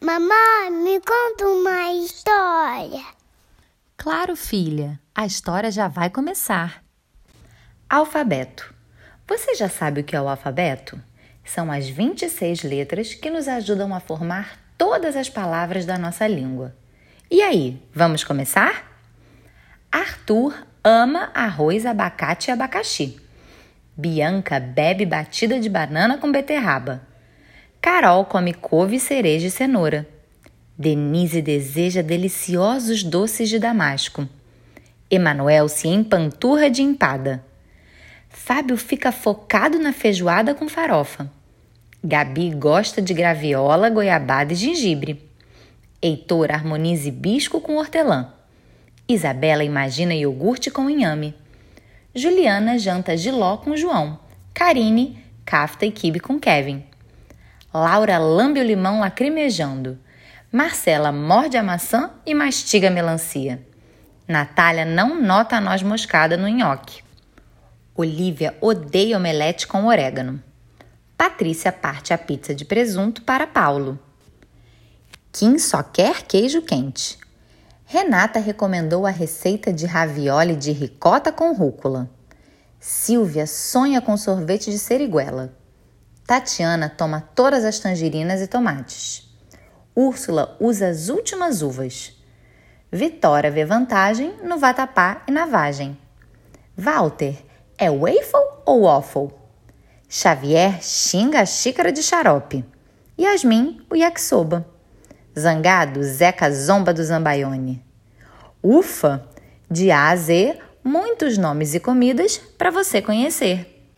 Mamãe, me conta uma história. Claro, filha, a história já vai começar. Alfabeto. Você já sabe o que é o alfabeto? São as 26 letras que nos ajudam a formar todas as palavras da nossa língua. E aí, vamos começar? Arthur ama arroz, abacate e abacaxi. Bianca bebe batida de banana com beterraba. Carol come couve, cereja e cenoura. Denise deseja deliciosos doces de damasco. Emanuel se empanturra de empada. Fábio fica focado na feijoada com farofa. Gabi gosta de graviola, goiabada e gengibre. Heitor harmoniza hibisco com hortelã. Isabela imagina iogurte com inhame. Juliana janta giló com João. Karine, kafta e quibe com Kevin. Laura lambe o limão lacrimejando. Marcela morde a maçã e mastiga a melancia. Natália não nota a noz moscada no nhoque. Olivia odeia omelete com orégano. Patrícia parte a pizza de presunto para Paulo. Kim só quer queijo quente. Renata recomendou a receita de ravioli de ricota com rúcula. Silvia sonha com sorvete de seriguela. Tatiana toma todas as tangerinas e tomates. Úrsula usa as últimas uvas. Vitória vê vantagem no vatapá e na vagem. Walter, é waffle ou waffle? Xavier xinga a xícara de xarope. Yasmin, o yakisoba. Zangado, Zeca zomba do Zambaione. Ufa, de A a Z, muitos nomes e comidas para você conhecer.